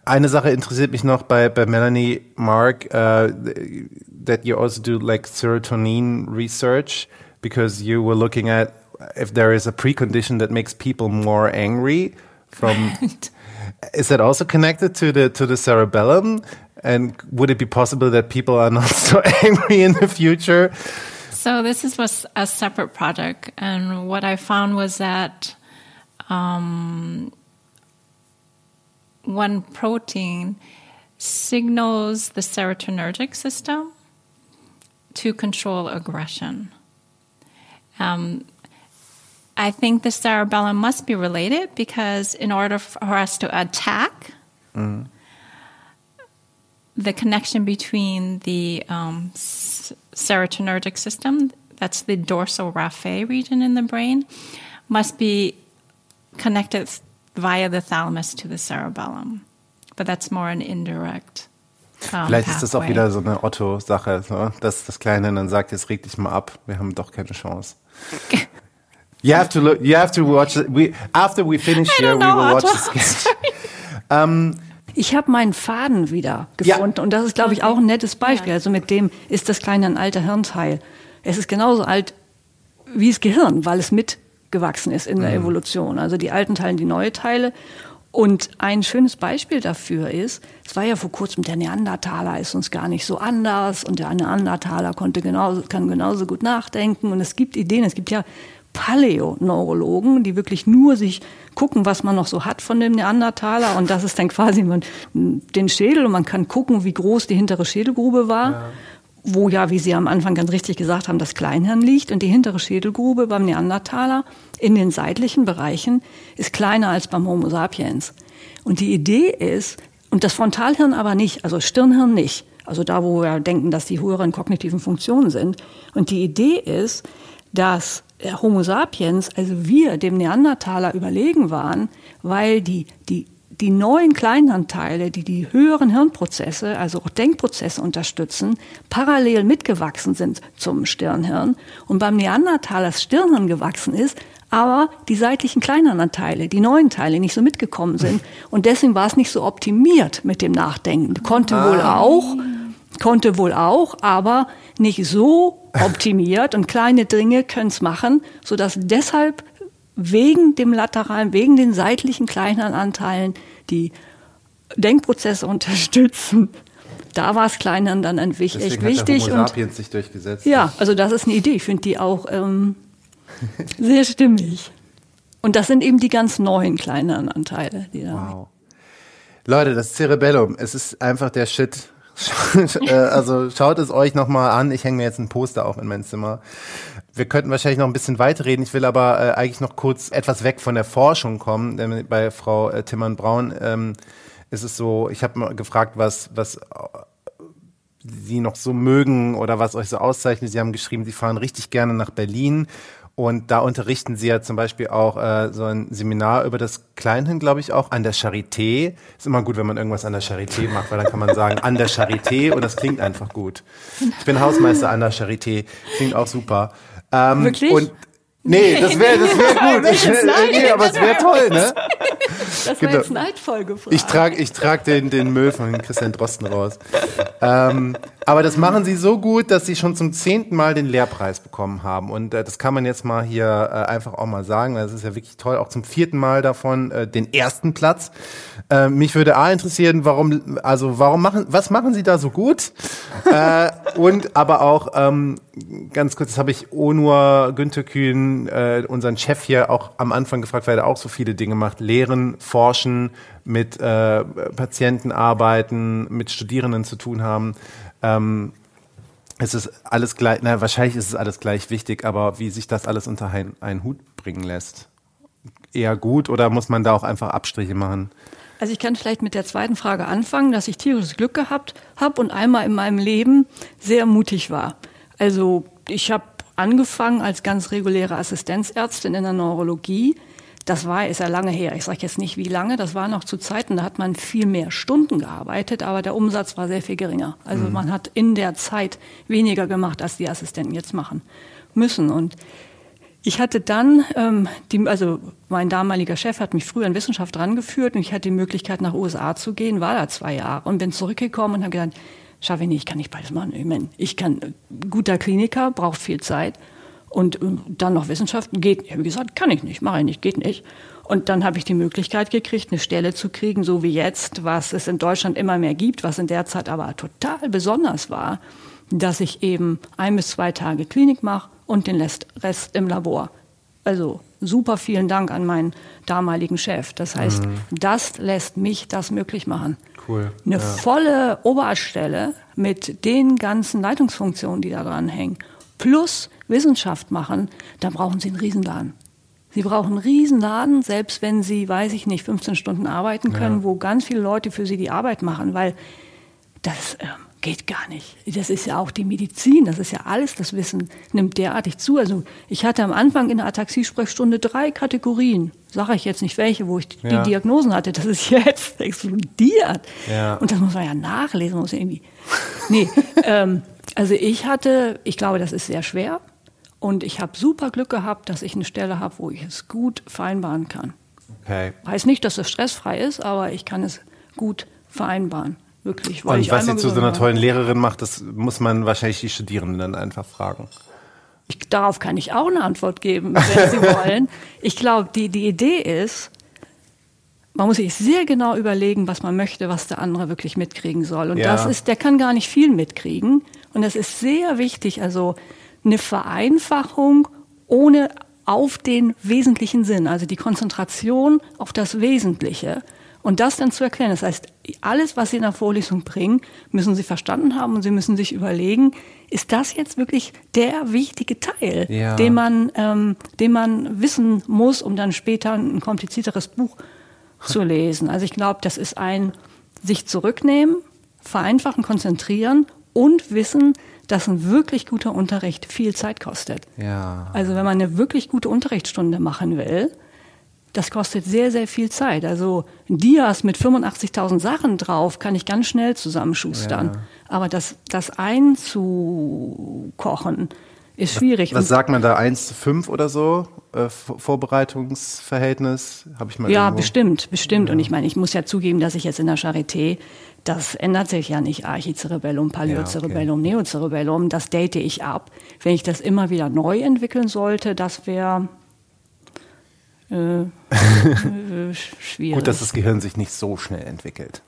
Eine Sache interessiert mich noch bei, bei Melanie Mark, uh, that you also do like serotonin research because you were looking at if there is a precondition that makes people more angry from is that also connected to the to the cerebellum? And would it be possible that people are not so angry in the future? So this is was a separate project, and what I found was that um, one protein signals the serotonergic system to control aggression. Um, I think the cerebellum must be related because in order for us to attack, the connection between the um, serotonergic system, that's the dorsal raphe region in the brain, must be connected via the thalamus to the cerebellum. But that's more an indirect. Um, Vielleicht ist das auch wieder so eine Otto-Sache, so, dass das Kleine dann sagt, jetzt reg dich mal ab, wir haben doch keine Chance. You have to look. You have to watch. it. We after we finish here, we will watch the sketch. Ich habe meinen Faden wieder Ja. gefunden und das ist, glaube ich, auch ein nettes Beispiel. Also mit dem ist das Kleine ein alter Hirnteil. Es ist genauso alt wie das Gehirn, weil es mitgewachsen ist in der Evolution. Also die alten Teile, die neue Teile. Und ein schönes Beispiel dafür ist, es war ja vor kurzem, der Neandertaler ist uns gar nicht so anders und der Neandertaler konnte genauso, kann genauso gut nachdenken und es gibt Ideen, es gibt ja Paläoneurologen, die wirklich nur sich gucken, was man noch so hat von dem Neandertaler und das ist dann quasi man, den Schädel und man kann gucken, wie groß die hintere Schädelgrube war, wo ja, wie Sie am Anfang ganz richtig gesagt haben, das Kleinhirn liegt und die hintere Schädelgrube beim Neandertaler in den seitlichen Bereichen ist kleiner als beim Homo sapiens. Und die Idee ist, und das Frontalhirn aber nicht, also Stirnhirn nicht, also da, wo wir denken, dass die höheren kognitiven Funktionen sind. Und die Idee ist, dass Homo sapiens, also wir dem Neandertaler überlegen waren, weil die, die, die neuen Kleinhirnteile, die die höheren Hirnprozesse, also auch Denkprozesse unterstützen, parallel mitgewachsen sind zum Stirnhirn und beim Neandertaler das Stirnhirn gewachsen ist, aber die seitlichen Kleinhirnanteile, die neuen Teile nicht so mitgekommen sind und deswegen war es nicht so optimiert mit dem Nachdenken. Konnte wohl auch, konnte wohl auch, aber nicht so optimiert und kleine Dinge können es machen, sodass deshalb wegen dem lateralen, wegen den seitlichen Kleinhirnanteilen die Denkprozesse unterstützen. Da war es Kleinhirn dann ein wich- echt Deswegen hat der wichtig. Homo sapiens sich durchgesetzt. ja, also das ist eine Idee. Ich finde die auch ähm, Sehr stimmig. Und das sind eben die ganz neuen kleineren Anteile. Die da Wow. Leute, das Cerebellum, es ist einfach der Shit. Äh, also schaut es euch nochmal an. Ich hänge mir jetzt ein Poster auf in mein Zimmer. Wir könnten wahrscheinlich noch ein bisschen weiterreden. Ich will aber äh, eigentlich noch kurz etwas weg von der Forschung kommen. Denn bei Frau äh, Timmern-Braun ähm, ist es so, ich habe mal gefragt, was, was Sie noch so mögen oder was euch so auszeichnet. Sie haben geschrieben, Sie fahren richtig gerne nach Berlin und da unterrichten Sie ja zum Beispiel auch äh, so ein Seminar über das Kleinhirn, glaube ich, auch an der Charité. Ist immer gut, wenn man irgendwas an der Charité macht, weil dann kann man sagen, an der Charité und das klingt einfach gut. Ich bin Hausmeister an der Charité. Klingt auch super. Ähm, Wirklich? Und Nee, das wäre das wär gut. Ich, nee, aber es wäre toll, ne? Das war Genau. jetzt neidvoll gefragt. Ich trage ich trag den, den Müll von Christian Drosten raus. Ähm, aber das machen sie so gut, dass sie schon zum zehnten Mal den Lehrpreis bekommen haben. Und äh, das kann man jetzt mal hier äh, einfach auch mal sagen. Das ist ja wirklich toll. Auch zum vierten Mal davon äh, den ersten Platz. Äh, mich würde A interessieren, warum, also warum machen, was machen sie da so gut? äh, und aber auch ähm, ganz kurz, das habe ich Onur Günther Kühn, äh, unseren Chef hier, auch am Anfang gefragt, weil er auch so viele Dinge macht. Lehren, forschen, mit äh, Patienten arbeiten, mit Studierenden zu tun haben. Ähm, es ist alles gleich, na, wahrscheinlich ist es alles gleich wichtig, aber wie sich das alles unter ein, einen Hut bringen lässt. Eher gut oder muss man da auch einfach Abstriche machen? Also ich kann vielleicht mit der zweiten Frage anfangen, dass ich tierisches Glück gehabt habe und einmal in meinem Leben sehr mutig war. Also ich habe angefangen als ganz reguläre Assistenzärztin in der Neurologie. Das war, ist ja lange her. Ich sage jetzt nicht wie lange, das war noch zu Zeiten, da hat man viel mehr Stunden gearbeitet, aber der Umsatz war sehr viel geringer. Also man hat in der Zeit weniger gemacht, als die Assistenten jetzt machen müssen. Und ich hatte dann, ähm, die, also mein damaliger Chef hat mich früher in Wissenschaft rangeführt und ich hatte die Möglichkeit, nach USA zu gehen, war da zwei Jahre und bin zurückgekommen und habe gedacht, schaffe ich nicht, ich kann nicht beides machen. Ich, mein, ich kann, guter Kliniker, braucht viel Zeit und äh, dann noch Wissenschaft, geht, ich habe gesagt, kann ich nicht, mache ich nicht, geht nicht. Und dann habe ich die Möglichkeit gekriegt, eine Stelle zu kriegen, so wie jetzt, was es in Deutschland immer mehr gibt, was in der Zeit aber total besonders war, dass ich eben ein bis zwei Tage Klinik mache und den Rest Rest im Labor. Also super vielen Dank an meinen damaligen Chef. Das heißt, das lässt mich das möglich machen. Cool. Eine volle Oberstelle mit den ganzen Leitungsfunktionen, die da dran hängen, plus Wissenschaft machen, da brauchen Sie einen Riesenladen. Sie brauchen einen Riesenladen, selbst wenn Sie, weiß ich nicht, 15 Stunden arbeiten können, wo ganz viele Leute für Sie die Arbeit machen, weil das ähm, geht gar nicht. Das ist ja auch die Medizin, das ist ja alles, das Wissen nimmt derartig zu. Also ich hatte am Anfang in der Ataxie-Sprechstunde drei Kategorien. Sage ich jetzt nicht welche, wo ich die Ja. Diagnosen hatte. Das ist jetzt explodiert. Ja. Und das muss man ja nachlesen, muss irgendwie. Nee, ähm, also ich hatte, ich glaube, das ist sehr schwer. Und ich habe super Glück gehabt, dass ich eine Stelle habe, wo ich es gut vereinbaren kann. Okay. Heißt nicht, dass es stressfrei ist, aber ich kann es gut vereinbaren. Wirklich. Weil Und ich was sie zu so einer tollen Lehrerin macht, das muss man wahrscheinlich die Studierenden dann einfach fragen. Ich, darauf kann ich auch eine Antwort geben, wenn Sie wollen. Ich glaube, die, die Idee ist, man muss sich sehr genau überlegen, was man möchte, was der andere wirklich mitkriegen soll. Und Ja. das ist, der kann gar nicht viel mitkriegen. Und das ist sehr wichtig. Also eine Vereinfachung ohne auf den wesentlichen Sinn, also die Konzentration auf das Wesentliche. Und das dann zu erklären. Das heißt, alles, was Sie in der Vorlesung bringen, müssen Sie verstanden haben und Sie müssen sich überlegen, ist das jetzt wirklich der wichtige Teil, Ja. den man, ähm, den man wissen muss, um dann später ein komplizierteres Buch zu lesen. Also ich glaube, das ist ein sich zurücknehmen, vereinfachen, konzentrieren und wissen, dass ein wirklich guter Unterricht viel Zeit kostet. Ja. Also wenn man eine wirklich gute Unterrichtsstunde machen will, das kostet sehr, sehr viel Zeit. Also Dias mit 85.000 Sachen drauf kann ich ganz schnell zusammenschustern. Ja. Aber das, das einzukochen ist schwierig. Was Und- sagt man da? 1 zu 5 oder so? Äh, Vor- Vorbereitungsverhältnis? Habe ich mal Ja, irgendwo- bestimmt, bestimmt. Und ich meine, ich muss ja zugeben, dass ich jetzt in der Charité, das ändert sich ja nicht, Archicerebellum, Paleocerebellum, Neocerebellum, das date ich ab. Wenn ich das immer wieder neu entwickeln sollte, das wäre äh, äh, schwierig. Gut, dass das Gehirn sich nicht so schnell entwickelt.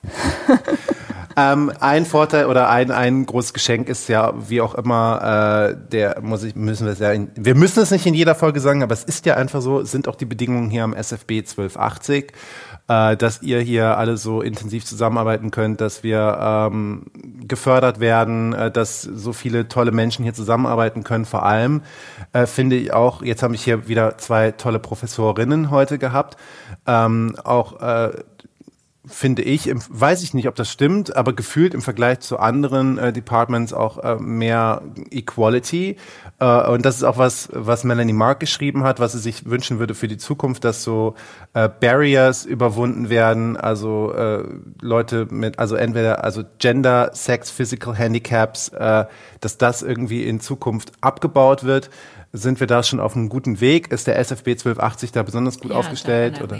ähm, ein Vorteil oder ein, ein großes Geschenk ist ja, wie auch immer, äh, der muss ich, müssen wir es ja, in, wir müssen es nicht in jeder Folge sagen, aber es ist ja einfach so, sind auch die Bedingungen hier am SFB 1280 äh, dass ihr hier alle so intensiv zusammenarbeiten könnt, dass wir ähm, gefördert werden, äh, dass so viele tolle Menschen hier zusammenarbeiten können. Vor allem äh, finde ich auch, jetzt habe ich hier wieder zwei tolle Professorinnen heute gehabt, ähm, auch äh, finde ich, weiß ich nicht, ob das stimmt, aber gefühlt im Vergleich zu anderen äh, Departments auch äh, mehr Equality. Äh, und das ist auch was, was Melanie Mark geschrieben hat, was sie sich wünschen würde für die Zukunft, dass so äh, Barriers überwunden werden, also äh, Leute mit, also entweder also Gender, Sex, Physical Handicaps, äh, dass das irgendwie in Zukunft abgebaut wird. Sind wir da schon auf einem guten Weg? Ist der SFB 1280 da besonders gut Yeah, aufgestellt? Oder?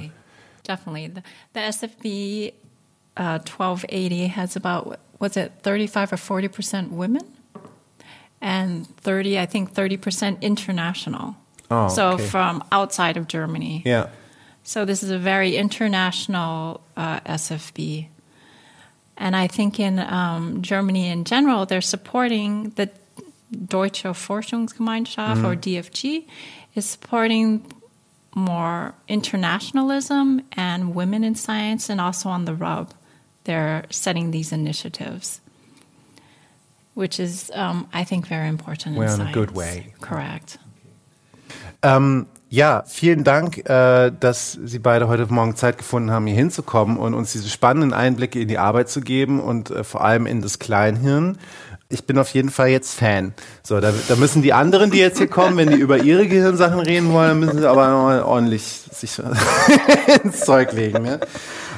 Definitely. The, the SFB uh, 1280 has about, was it 35 or 40% women? And 30, I think 30% international. Oh, so okay. from outside of Germany. Ja. So this is a very international uh, SFB. And I think in um, Germany in general, they're supporting the Deutsche Forschungsgemeinschaft or DFG is supporting more internationalism and women in science and also on the rub. They're setting these initiatives, which is, um, I think, very important We're in on a good way. Correct. Ähm, ja, vielen Dank, äh, dass Sie beide heute Morgen Zeit gefunden haben, hier hinzukommen und uns diese spannenden Einblicke in die Arbeit zu geben und äh, vor allem in das Kleinhirn. Ich bin auf jeden Fall jetzt Fan. So, da, da müssen die anderen, die jetzt hier kommen, wenn die über ihre Gehirnsachen reden wollen, dann müssen sie aber ordentlich sich ins Zeug legen. Ne?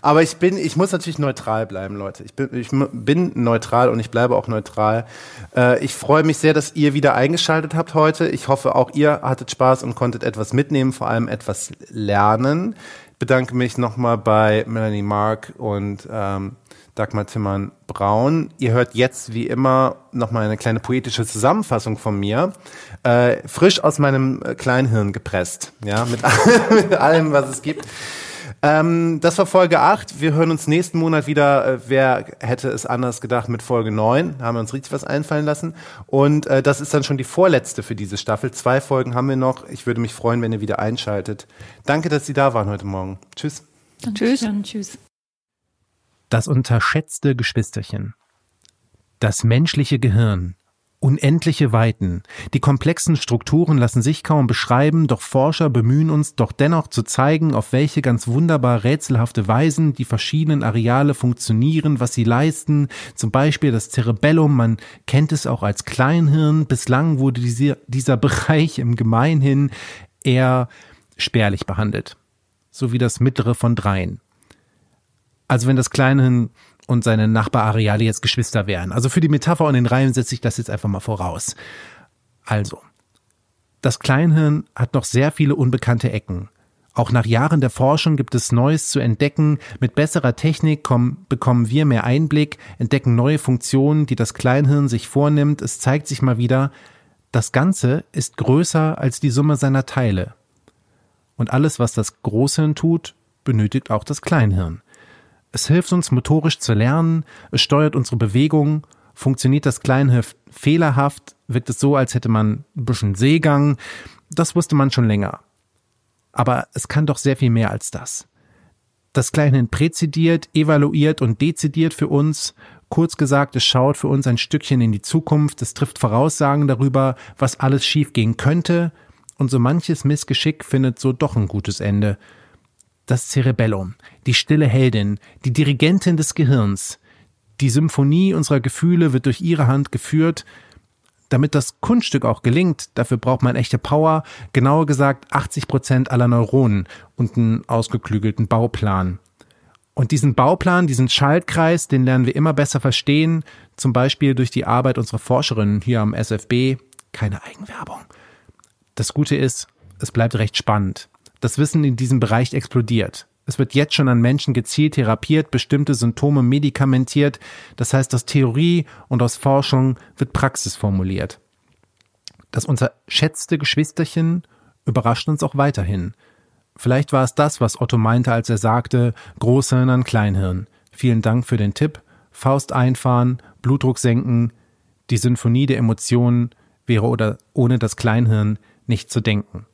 Aber ich bin, ich muss natürlich neutral bleiben, Leute. Ich bin, ich bin neutral und ich bleibe auch neutral. Äh, ich freue mich sehr, dass ihr wieder eingeschaltet habt heute. Ich hoffe, auch ihr hattet Spaß und konntet etwas mitnehmen, vor allem etwas lernen. Ich bedanke mich nochmal bei Melanie Mark und ähm, Dagmar Timmern Braun. Ihr hört jetzt wie immer nochmal eine kleine poetische Zusammenfassung von mir. Äh, frisch aus meinem äh, Kleinhirn gepresst. Ja, mit, mit allem, was es gibt. Ähm, das war Folge 8. Wir hören uns nächsten Monat wieder. Äh, wer hätte es anders gedacht mit Folge 9? Da haben wir uns richtig was einfallen lassen. Und äh, das ist dann schon die vorletzte für diese Staffel. Zwei Folgen haben wir noch. Ich würde mich freuen, wenn ihr wieder einschaltet. Danke, dass Sie da waren heute Morgen. Tschüss. Tschüss. Tschüss. Das unterschätzte Geschwisterchen. Das menschliche Gehirn. Unendliche Weiten. Die komplexen Strukturen lassen sich kaum beschreiben, doch Forscher bemühen uns doch dennoch zu zeigen, auf welche ganz wunderbar rätselhafte Weisen die verschiedenen Areale funktionieren, was sie leisten. Zum Beispiel das Cerebellum, man kennt es auch als Kleinhirn. Bislang wurde dieser, dieser Bereich im Gemeinhin eher spärlich behandelt. So wie das mittlere von dreien. Also wenn das Kleinhirn und seine Nachbarareale jetzt Geschwister wären. Also für die Metapher und den Reim setze ich das jetzt einfach mal voraus. Also, das Kleinhirn hat noch sehr viele unbekannte Ecken. Auch nach Jahren der Forschung gibt es Neues zu entdecken. Mit besserer Technik kommen, bekommen wir mehr Einblick, entdecken neue Funktionen, die das Kleinhirn sich vornimmt. Es zeigt sich mal wieder, das Ganze ist größer als die Summe seiner Teile. Und alles, was das Großhirn tut, benötigt auch das Kleinhirn. Es hilft uns motorisch zu lernen, es steuert unsere Bewegung, funktioniert das Kleinhirn fehlerhaft, wirkt es so, als hätte man ein bisschen Seegang. Das wusste man schon länger. Aber es kann doch sehr viel mehr als das. Das Kleinhirn präzidiert, evaluiert und dezidiert für uns. Kurz gesagt, es schaut für uns ein Stückchen in die Zukunft, es trifft Voraussagen darüber, was alles schiefgehen könnte, und so manches Missgeschick findet so doch ein gutes Ende. Das Cerebellum, die stille Heldin, die Dirigentin des Gehirns. Die Symphonie unserer Gefühle wird durch ihre Hand geführt. Damit das Kunststück auch gelingt, dafür braucht man echte Power, genauer gesagt 80 Prozent aller Neuronen und einen ausgeklügelten Bauplan. Und diesen Bauplan, diesen Schaltkreis, den lernen wir immer besser verstehen, zum Beispiel durch die Arbeit unserer Forscherinnen hier am SFB. Keine Eigenwerbung. Das Gute ist, es bleibt recht spannend. Das Wissen in diesem Bereich explodiert. Es wird jetzt schon an Menschen gezielt therapiert, bestimmte Symptome medikamentiert. Das heißt, aus Theorie und aus Forschung wird Praxis formuliert. Das unterschätzte Geschwisterchen überrascht uns auch weiterhin. Vielleicht war es das, was Otto meinte, als er sagte, Großhirn an Kleinhirn. Vielen Dank für den Tipp. Faust einfahren, Blutdruck senken, die Sinfonie der Emotionen wäre oder ohne das Kleinhirn nicht zu denken.